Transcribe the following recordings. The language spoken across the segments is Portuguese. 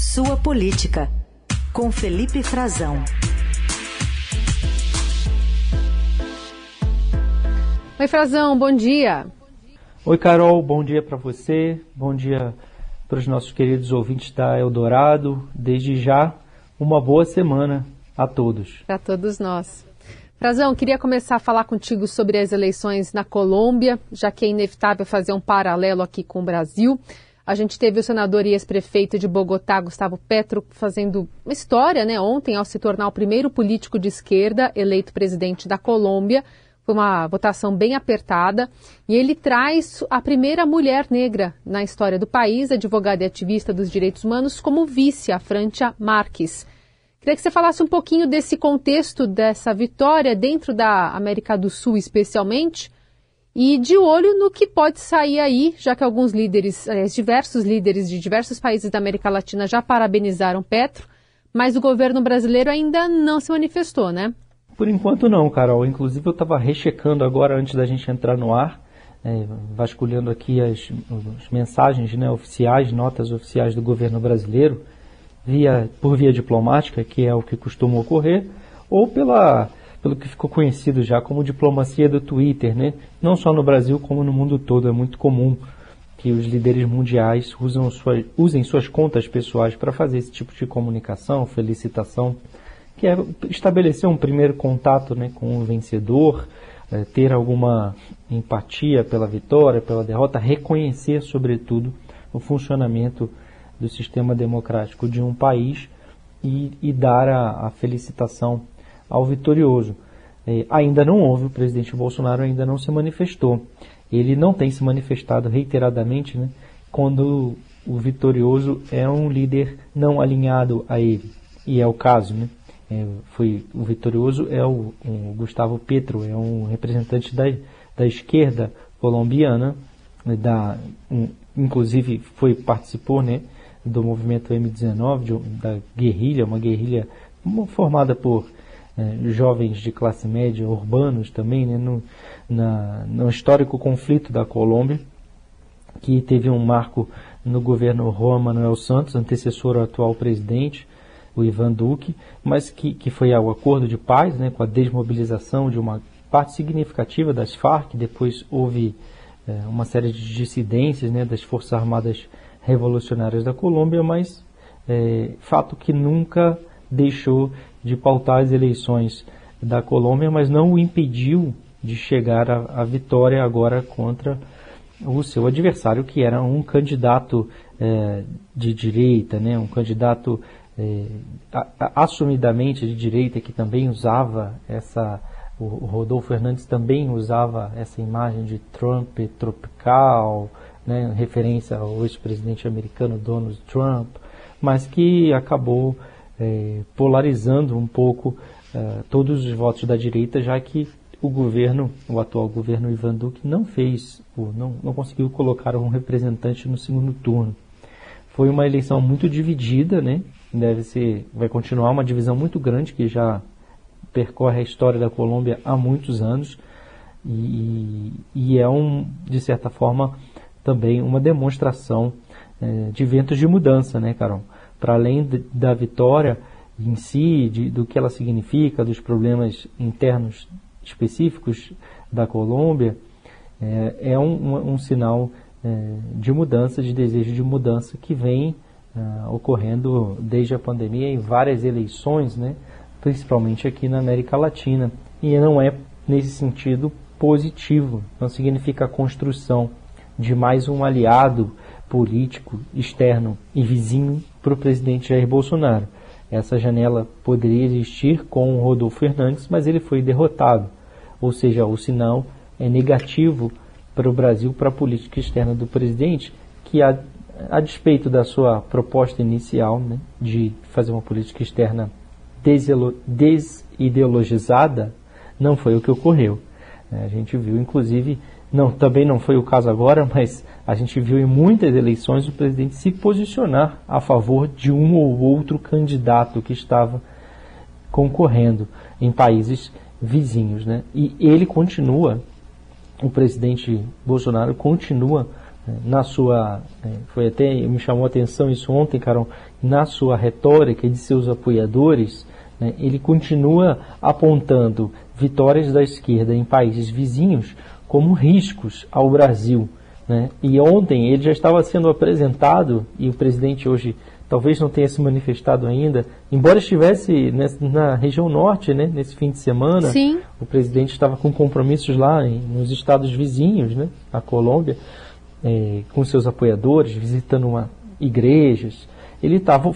Sua Política, com Felipe Frazão. Oi, Frazão, bom dia. Oi, Carol, bom dia para você, bom dia para os nossos queridos ouvintes da Eldorado. Desde já, uma boa semana a todos. Para todos nós. Frazão, queria começar a falar contigo sobre as eleições na Colômbia, já que é inevitável fazer um paralelo aqui com o Brasil. A gente teve o senador e ex-prefeito de Bogotá, Gustavo Petro, fazendo uma história né, ontem ao se tornar o primeiro político de esquerda eleito presidente da Colômbia. Foi uma votação bem apertada e ele traz a primeira mulher negra na história do país, advogada e ativista dos direitos humanos, como vice, a Francia Marques. Queria que você falasse um pouquinho desse contexto dessa vitória dentro da América do Sul, especialmente, e de olho no que pode sair aí, já que alguns líderes, aliás, diversos líderes de diversos países da América Latina já parabenizaram Petro, mas o governo brasileiro ainda não se manifestou, né? Por enquanto não, Carol. Inclusive eu estava rechecando agora antes da gente entrar no ar, é, vasculhando aqui as, as mensagens né, oficiais, notas oficiais do governo brasileiro, via, por via diplomática, que é o que costuma ocorrer, ou pela pelo que ficou conhecido já como diplomacia do Twitter, né? Não só no Brasil, como no mundo todo. É muito comum que os líderes mundiais usam sua, usem suas contas pessoais para fazer esse tipo de comunicação, felicitação, que é estabelecer um primeiro contato né, com o vencedor, é, ter alguma empatia pela vitória, pela derrota, reconhecer, sobretudo, o funcionamento do sistema democrático de um país e, e dar a, a felicitação ao vitorioso. É, ainda não houve, o presidente Bolsonaro ainda não se manifestou. Ele não tem se manifestado reiteradamente né, quando o vitorioso é um líder não alinhado a ele. E é o caso, né? É, foi, o vitorioso é o, o, Gustavo Petro, é um representante da, da esquerda colombiana, da, um, inclusive foi participou né, do movimento M19, de, da guerrilha, uma guerrilha formada por é, jovens de classe média, urbanos também, né, no, na, no histórico conflito da Colômbia, que teve um marco no governo Juan Manuel Santos, antecessor ao atual presidente, o Ivan Duque, mas que, que foi ao acordo de paz, né, com a desmobilização de uma parte significativa das Farc, depois houve é, uma série de dissidências né, das Forças Armadas Revolucionárias da Colômbia, mas é, fato que nunca deixou de pautar as eleições da Colômbia, mas não o impediu de chegar à, à vitória agora contra o seu adversário, que era um candidato é, de direita, né, um candidato é, assumidamente de direita que também usava essa o Rodolfo Fernandes também usava essa imagem de Trump tropical, né, referência ao ex-presidente americano Donald Trump, mas que acabou é, polarizando um pouco é, todos os votos da direita, já que o governo, o atual governo Ivan Duque, não fez, não, não conseguiu colocar um representante no segundo turno. Foi uma eleição muito dividida, né? Deve ser, vai continuar uma divisão muito grande que já percorre a história da Colômbia há muitos anos e, e é um, de certa forma, também uma demonstração é, de ventos de mudança, né, Carol? Para além de, da vitória em si, de, do que ela significa, dos problemas internos específicos da Colômbia, é, é um, um, um, sinal é, de mudança, de desejo de mudança que vem é, ocorrendo desde a pandemia em várias eleições, né, principalmente aqui na América Latina. E não é, nesse sentido, positivo, não significa a construção de mais um aliado político externo e vizinho para o presidente Jair Bolsonaro. Essa janela poderia existir com o Rodolfo Fernandes, mas ele foi derrotado. Ou seja, o sinal é negativo para o Brasil, para a política externa do presidente, que a, a despeito da sua proposta inicial né, de fazer uma política externa desideologizada, não foi o que ocorreu. A gente viu, inclusive, não, também não foi o caso agora, mas a gente viu em muitas eleições o presidente se posicionar a favor de um ou outro candidato que estava concorrendo em países vizinhos. Né? E ele continua, o presidente Bolsonaro continua na sua, é, foi até, me chamou a atenção isso ontem, Carol, na sua retórica e de seus apoiadores, né, ele continua apontando vitórias da esquerda em países vizinhos como riscos ao Brasil. Né? E ontem ele já estava sendo apresentado, e o presidente hoje talvez não tenha se manifestado ainda, embora estivesse na região norte, né, nesse fim de semana, Sim. o presidente estava com compromissos lá em, nos estados vizinhos, né, a Colômbia, é, com seus apoiadores, visitando uma, igrejas. Ele estava, o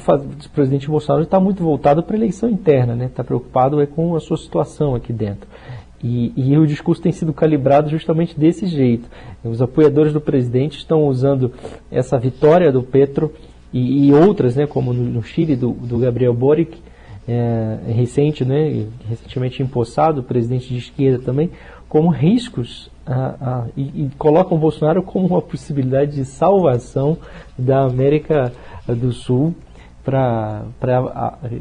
presidente Bolsonaro está muito voltado para a eleição interna, né, está preocupado é, com a sua situação aqui dentro. E, e, o discurso tem sido calibrado justamente desse jeito. Os apoiadores do presidente estão usando essa vitória do Petro e, e outras, né, como no, no Chile do, do, Gabriel Boric, é, recente, né, recentemente empossado, presidente de esquerda também, como riscos a, e, e, colocam Bolsonaro como uma possibilidade de salvação da América do Sul para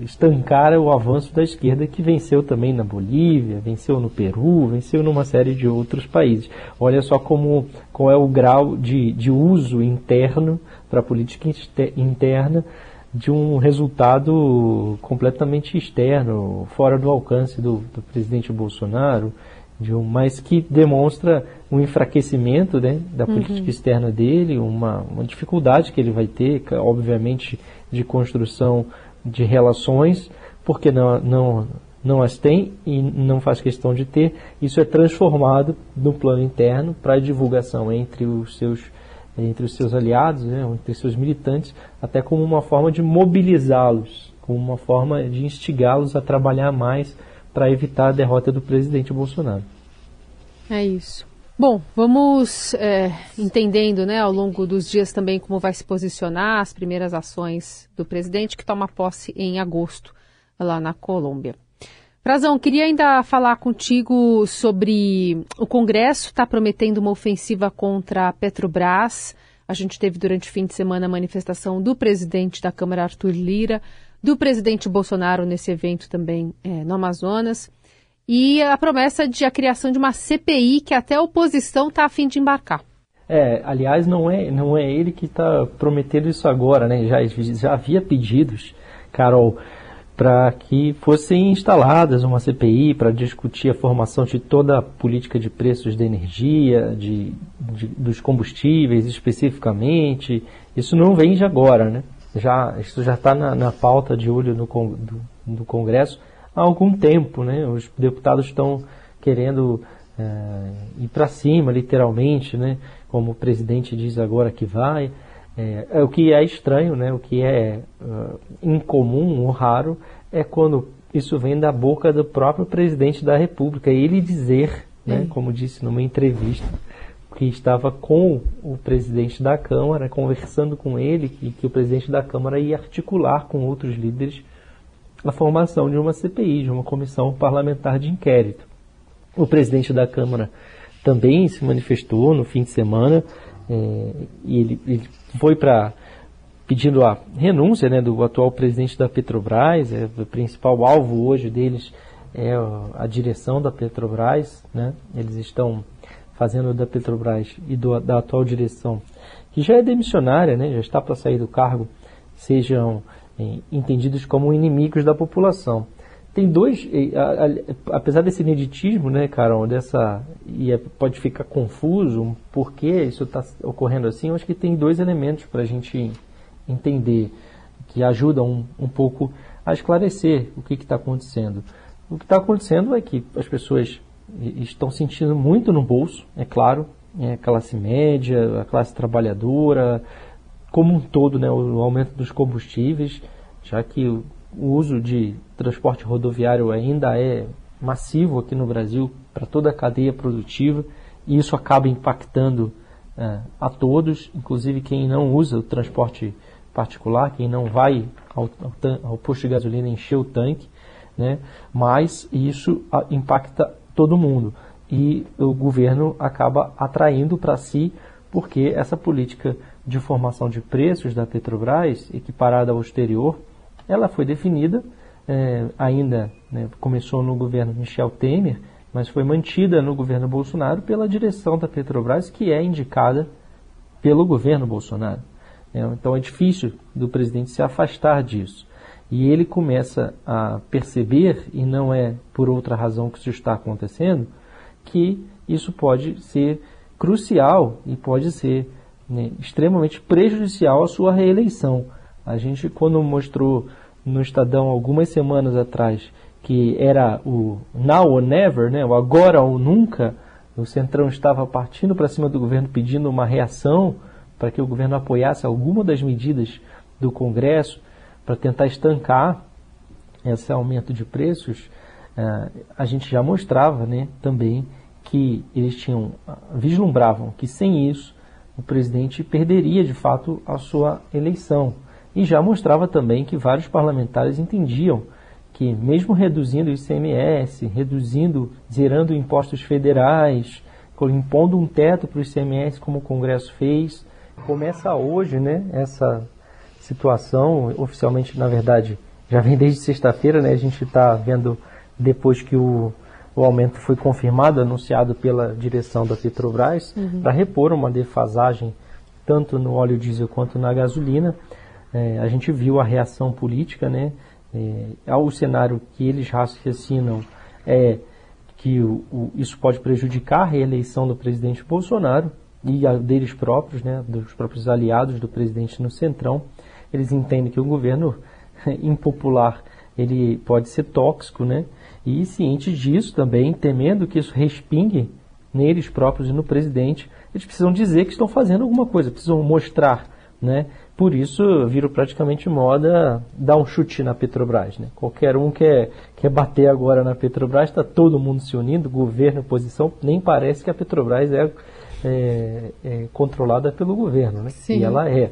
estancar o avanço da esquerda que venceu também na Bolívia, venceu no Peru, venceu numa série de outros países. Olha só como qual é o grau de, de uso interno para a política interna de um resultado completamente externo, fora do alcance do, do presidente Bolsonaro, de um, mas que demonstra um enfraquecimento né, da uhum. política externa dele, uma, uma dificuldade que ele vai ter, obviamente, de construção de relações, porque não, não, não as tem e não faz questão de ter. Isso é transformado no plano interno para divulgação entre os seus entre os seus aliados, né, entre os seus militantes, até como uma forma de mobilizá-los, como uma forma de instigá-los a trabalhar mais para evitar a derrota do presidente Bolsonaro. É isso. Bom, vamos é, entendendo né, ao longo dos dias também como vai se posicionar as primeiras ações do presidente que toma posse em agosto lá na Colômbia. Frazão, queria ainda falar contigo sobre o Congresso está prometendo uma ofensiva contra a Petrobras. A gente teve durante o fim de semana a manifestação do presidente da Câmara, Arthur Lira, do presidente Bolsonaro nesse evento também é, no Amazonas, e a promessa de a criação de uma CPI que até a oposição está a fim de embarcar. É, aliás, não é, não é ele que está prometendo isso agora, né? Já, já havia pedidos, Carol, para que fossem instaladas uma CPI para discutir a formação de toda a política de preços da energia, de, de, dos combustíveis especificamente. Isso não vem de agora, né? já, isso já está na, na, pauta de olho no, do, do, Congresso há algum tempo. Né? Os deputados estão querendo é, ir para cima, literalmente, né? como o presidente diz agora que vai. É, é o que é estranho, né? o que é uh, incomum ou raro, é quando isso vem da boca do próprio presidente da República. Ele dizer, né, como disse numa entrevista, que estava com o presidente da Câmara, conversando com ele, e que o presidente da Câmara ia articular com outros líderes a formação de uma CPI, de uma comissão parlamentar de inquérito. O presidente da Câmara também se manifestou no fim de semana é, e ele, ele foi para pedindo a renúncia né, do atual presidente da Petrobras, é, o principal alvo hoje deles é a direção da Petrobras, né? eles estão fazendo da Petrobras e do, da atual direção, que já é demissionária, né, já está para sair do cargo, sejam entendidos como inimigos da população. Tem dois, apesar desse ineditismo, né, Carol, dessa, e é, pode ficar confuso por que isso está ocorrendo assim, eu acho que tem dois elementos para a gente entender, que ajudam um, um pouco a esclarecer o que está acontecendo. O que está acontecendo é que as pessoas estão sentindo muito no bolso, é claro, é a classe média, a classe trabalhadora, como um todo, né, o aumento dos combustíveis, já que o, uso de transporte rodoviário ainda é massivo aqui no Brasil para toda a cadeia produtiva e isso acaba impactando é, a todos, inclusive quem não usa o transporte particular, quem não vai ao, ao, ao posto de gasolina encher o tanque, né? mas isso impacta todo mundo. E o governo acaba atraindo para si, porque essa política de formação de preços da Petrobras, equiparada ao exterior, ela foi definida, é, ainda né, começou no governo Michel Temer, mas foi mantida no governo Bolsonaro pela direção da Petrobras, que é indicada pelo governo Bolsonaro. É, então é difícil do presidente se afastar disso. E ele começa a perceber, e não é por outra razão que isso está acontecendo, que isso pode ser crucial e pode ser né, extremamente prejudicial à sua reeleição. A gente, quando mostrou no Estadão algumas semanas atrás que era o now or never, né, o agora ou nunca, o Centrão estava partindo para cima do governo pedindo uma reação para que o governo apoiasse alguma das medidas do Congresso para tentar estancar esse aumento de preços, eh, a gente já mostrava né, também que eles tinham vislumbravam que sem isso o presidente perderia de fato a sua eleição. E já mostrava também que vários parlamentares entendiam que, mesmo reduzindo o ICMS, reduzindo, zerando impostos federais, impondo um teto para o ICMS, como o Congresso fez, começa hoje né, essa situação, oficialmente, na verdade, já vem desde sexta-feira, né, a gente está vendo depois que o, o aumento foi confirmado, anunciado pela direção da Petrobras, uhum. para repor uma defasagem tanto no óleo diesel quanto na gasolina. É, a gente viu a reação política, né? É, ao cenário que eles raciocinam é que o, o, isso pode prejudicar a reeleição do presidente Bolsonaro e a deles próprios, né, dos próprios aliados do presidente no Centrão. Eles entendem que o governo impopular ele pode ser tóxico, né? E cientes disso também, temendo que isso respingue neles próprios e no presidente, eles precisam dizer que estão fazendo alguma coisa, precisam mostrar, né? Por isso, virou praticamente moda dar um chute na Petrobras. Né? Qualquer um quer, quer bater agora na Petrobras, está todo mundo se unindo, governo, oposição. Nem parece que a Petrobras é, é, é controlada pelo governo, né? Sim. E ela é.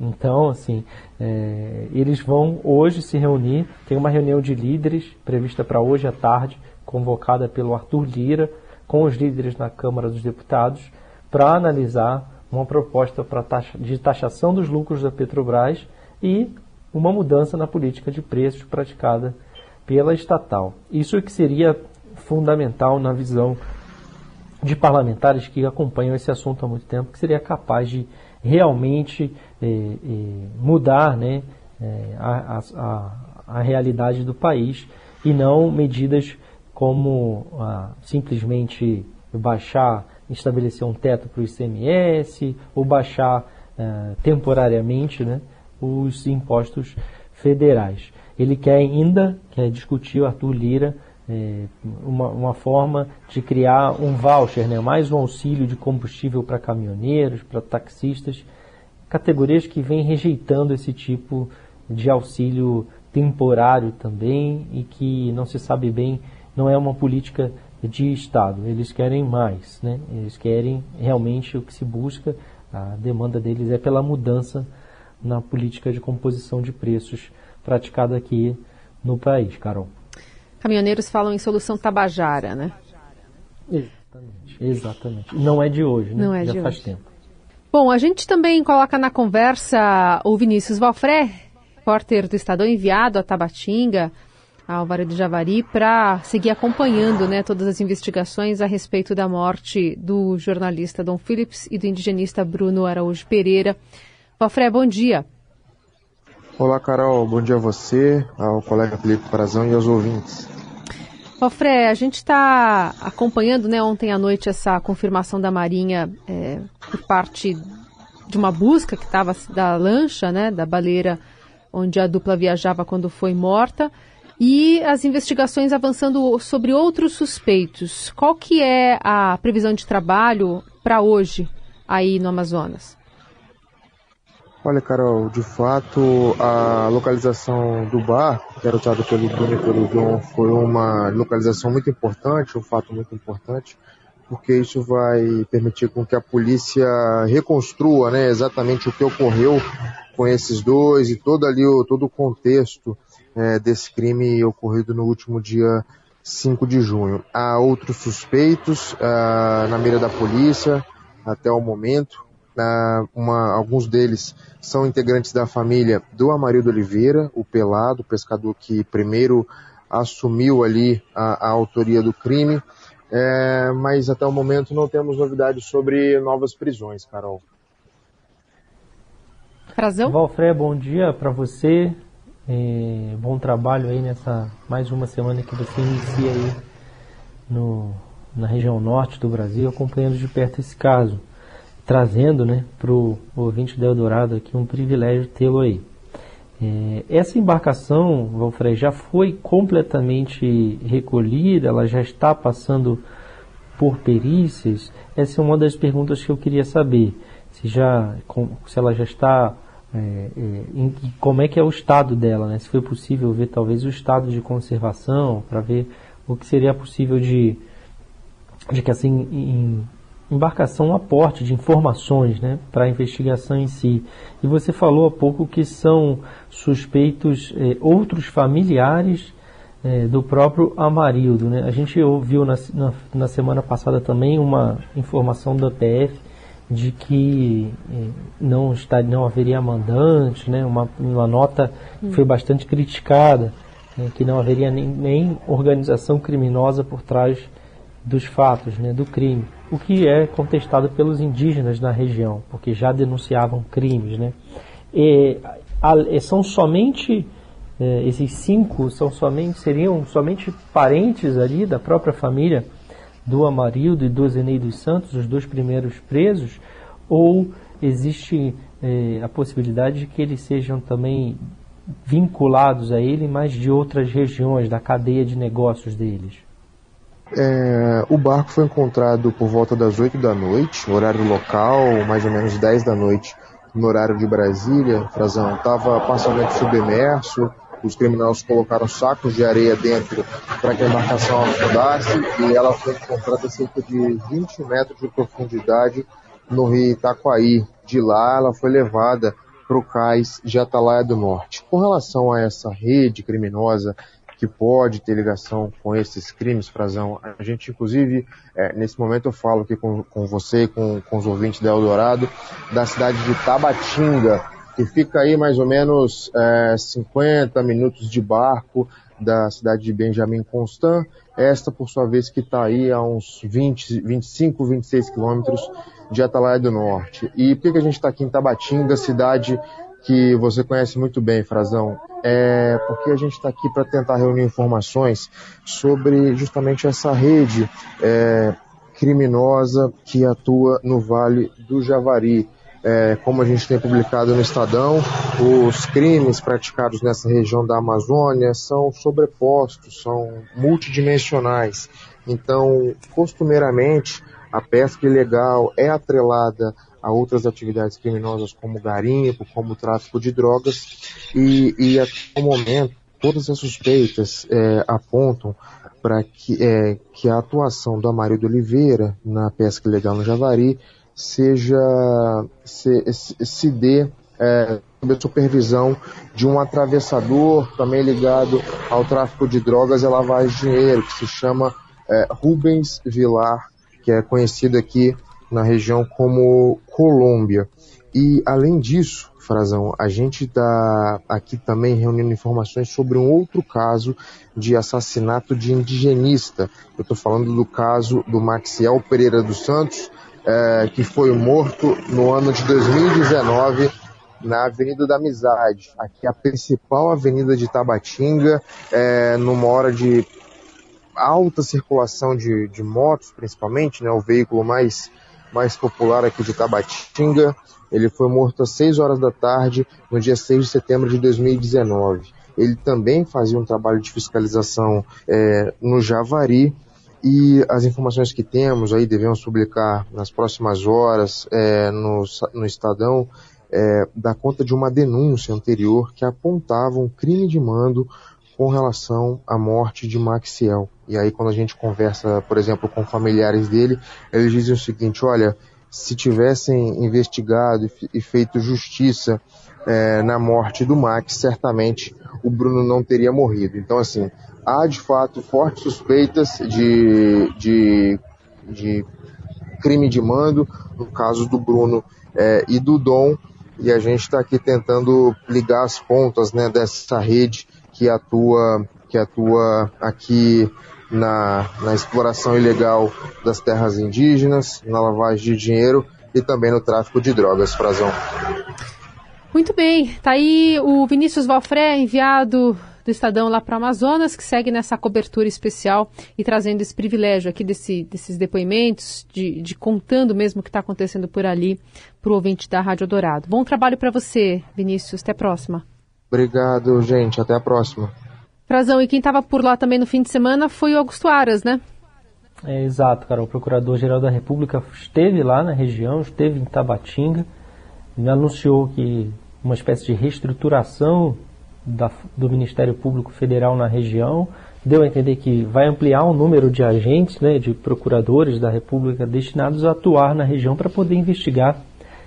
Então, assim, é, eles vão hoje se reunir. Tem uma reunião de líderes prevista para hoje à tarde, convocada pelo Arthur Lira, com os líderes na Câmara dos Deputados, para analisar uma proposta taxa, de taxação dos lucros da Petrobras e uma mudança na política de preços praticada pela estatal. Isso que seria fundamental na visão de parlamentares que acompanham esse assunto há muito tempo, que seria capaz de realmente eh, eh, mudar né, eh, a, a, a, realidade do país e não medidas como ah, simplesmente baixar estabelecer um teto para o ICMS ou baixar uh, temporariamente né, os impostos federais. Ele quer ainda, quer discutir o Arthur Lira, uma, uma, forma de criar um voucher, né, mais um auxílio de combustível para caminhoneiros, para taxistas, categorias que vêm rejeitando esse tipo de auxílio temporário também e que não se sabe bem, não é uma política de Estado. Eles querem mais, né? eles querem realmente o que se busca, a demanda deles é pela mudança na política de composição de preços praticada aqui no país, Carol. Caminhoneiros falam em solução tabajara, né? Exatamente. Exatamente. Não é de hoje, né? Não é Já de faz hoje. tempo. Bom, a gente também coloca na conversa o Vinícius Valfré, repórter do Estadão enviado a Tabatinga, Álvaro de Javari para seguir acompanhando né, todas as investigações a respeito da morte do jornalista Dom Phillips e do indigenista Bruno Araújo Pereira. Fafré, bom dia. Olá, Carol. Bom dia a você, ao colega Felipe Prazão e aos ouvintes. Fafré, a gente está acompanhando né, ontem à noite essa confirmação da Marinha é, por parte de uma busca que estava da lancha, né, da baleira onde a dupla viajava quando foi morta e as investigações avançando sobre outros suspeitos. Qual que é a previsão de trabalho para hoje aí no Amazonas? Olha, Carol, de fato, a localização do bar, usado pelo Bruno e pelo Dom, foi uma localização muito importante, um fato muito importante, porque isso vai permitir com que a polícia reconstrua né, exatamente o que ocorreu com esses dois e todo ali, todo o contexto é, desse crime ocorrido no último dia 5 de junho. Há outros suspeitos uh, na mira da polícia até o momento. Uma, alguns deles são integrantes da família do Amarildo Oliveira, o pelado, o pescador que primeiro assumiu ali a, a autoria do crime. É, mas até o momento não temos novidades sobre novas prisões, Carol. Frazão? Valfré, bom dia para você. É, bom trabalho aí nessa mais uma semana que você inicia aí no, na região norte do Brasil, acompanhando de perto esse caso, trazendo né, para o ouvinte do Eldorado aqui um privilégio tê-lo aí. É, essa embarcação, Valfré, já foi completamente recolhida, ela já está passando por perícias? Essa é uma das perguntas que eu queria saber. Se, já, se ela já está é, é, em, como é que é o estado dela, né? Se foi possível ver talvez o estado de conservação para ver o que seria possível de, de que assim embarcação um aporte de informações, né, para a investigação em si. E você falou há pouco que são suspeitos é, outros familiares é, do próprio Amarildo, né? A gente ouviu na, na, na semana passada também uma informação da PF de que eh, não, está, não haveria mandante, né? uma, uma nota que foi bastante criticada, né? que não haveria nem, nem, organização criminosa por trás dos fatos, né? do crime, o que é contestado pelos indígenas na região, porque já denunciavam crimes. Né? E, a, são somente eh, esses cinco são somente seriam somente parentes ali da própria família do Amarildo e do Zenei dos Santos, os dois primeiros presos, ou existe eh, a possibilidade de que eles sejam também vinculados a ele, mas de outras regiões da cadeia de negócios deles? É, o barco foi encontrado por volta das 8 da noite, horário local, mais ou menos 10 da noite, no horário de Brasília. Frazão estava parcialmente submerso, os criminosos colocaram sacos de areia dentro para que a embarcação afundasse e ela foi encontrada a cerca de 20 metros de profundidade no rio Itaquaí. De lá ela foi levada para o cais de Atalaia do Norte. Com relação a essa rede criminosa que pode ter ligação com esses crimes, Frazão, a gente inclusive, é, nesse momento eu falo aqui com, com você com, com os ouvintes da Eldorado, da cidade de Tabatinga, que fica aí mais ou menos é, 50 minutos de barco da cidade de Benjamin Constant, esta por sua vez que está aí a uns 20, 25, 26 quilômetros de Atalaia do Norte. E por que a gente está aqui em Tabatinga, cidade que você conhece muito bem, Frazão? É porque a gente está aqui para tentar reunir informações sobre justamente essa rede é, criminosa que atua no Vale do Javari é, como a gente tem publicado no Estadão, os crimes praticados nessa região da Amazônia são sobrepostos, são multidimensionais. Então, costumeiramente, a pesca ilegal é atrelada a outras atividades criminosas como garimpo, como tráfico de drogas e, e até o momento todas as suspeitas é, apontam para que, é, que a atuação do Amarildo Oliveira na pesca ilegal no Javari seja se, se dê é, sob a supervisão de um atravessador também ligado ao tráfico de drogas e lavagem de dinheiro, que se chama é, Rubens Vilar, que é conhecido aqui na região como Colômbia. E além disso, Frazão, a gente está aqui também reunindo informações sobre um outro caso de assassinato de indigenista. Eu estou falando do caso do Maxiel Pereira dos Santos, é, que foi morto no ano de 2019 na Avenida da Amizade, aqui a principal avenida de Tabatinga, é, numa hora de alta circulação de, de motos, principalmente, né, o veículo mais, mais popular aqui de Tabatinga. Ele foi morto às 6 horas da tarde, no dia 6 de setembro de 2019. Ele também fazia um trabalho de fiscalização é, no Javari, e as informações que temos aí devemos publicar nas próximas horas é, no, no Estadão é, dá conta de uma denúncia anterior que apontava um crime de mando com relação à morte de Maxiel. E aí quando a gente conversa, por exemplo, com familiares dele, eles dizem o seguinte, olha, se tivessem investigado e feito justiça é, na morte do Max, certamente o Bruno não teria morrido. Então, assim, há de fato fortes suspeitas de, de, de crime de mando, no caso do Bruno é, e do Dom, e a gente está aqui tentando ligar as pontas né, dessa rede que atua, que atua aqui na, na exploração ilegal das terras indígenas, na lavagem de dinheiro e também no tráfico de drogas, Frazão. Muito bem, tá aí o Vinícius Valfré, enviado do Estadão lá para o Amazonas, que segue nessa cobertura especial e trazendo esse privilégio aqui desse, desses depoimentos, de, de contando mesmo o que está acontecendo por ali para o ouvinte da Rádio Dourado. Bom trabalho para você, Vinícius. Até a próxima. Obrigado, gente. Até a próxima. Frazão, e quem estava por lá também no fim de semana foi o Augusto Aras, né? É, exato, cara. O Procurador-Geral da República esteve lá na região, esteve em Tabatinga, me anunciou que uma espécie de reestruturação da, do Ministério Público Federal na região, deu a entender que vai ampliar o número de agentes, né, de procuradores da República destinados a atuar na região para poder investigar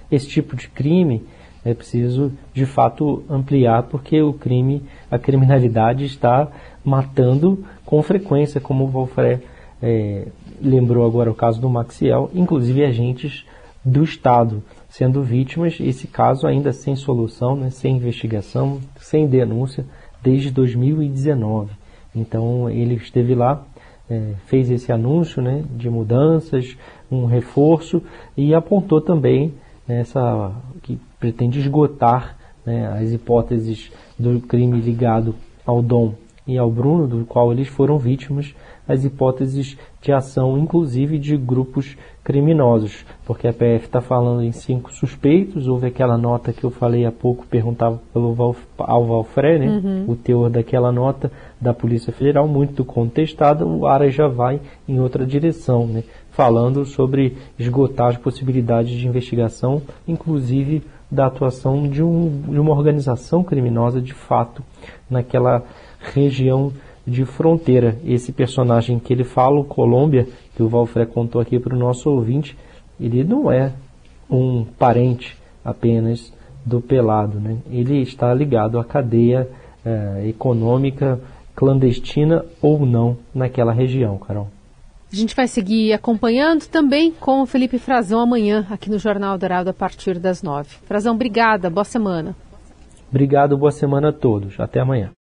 esse tipo de crime. É preciso, de fato, ampliar, porque o crime, a criminalidade está matando com frequência, como o Wolfré é, lembrou agora o caso do Maxiel, inclusive agentes do Estado sendo vítimas, esse caso ainda sem solução, né, sem investigação, sem denúncia, desde 2019. Então ele esteve lá, é, fez esse anúncio né, de mudanças, um reforço e apontou também essa que pretende esgotar né, as hipóteses do crime ligado ao Dom e ao Bruno, do qual eles foram vítimas, as hipóteses de ação, inclusive de grupos criminosos, porque a PF está falando em cinco suspeitos. Houve aquela nota que eu falei há pouco, perguntava pelo Val, ao Valfré, né? Uhum. o teor daquela nota da Polícia Federal, muito contestada. O Ara já vai em outra direção, né? falando sobre esgotar as possibilidades de investigação, inclusive da atuação de, um, de uma organização criminosa de fato naquela região de fronteira. Esse personagem que ele fala, o Colômbia, que o Valfré contou aqui para o nosso ouvinte, ele não é um parente apenas do pelado, né? Ele está ligado à cadeia é, econômica clandestina ou não naquela região, Carol. A gente vai seguir acompanhando também com o Felipe Frazão amanhã aqui no Jornal Dourado a partir das nove. Frazão, obrigada, boa semana. Obrigado, boa semana a todos. Até amanhã.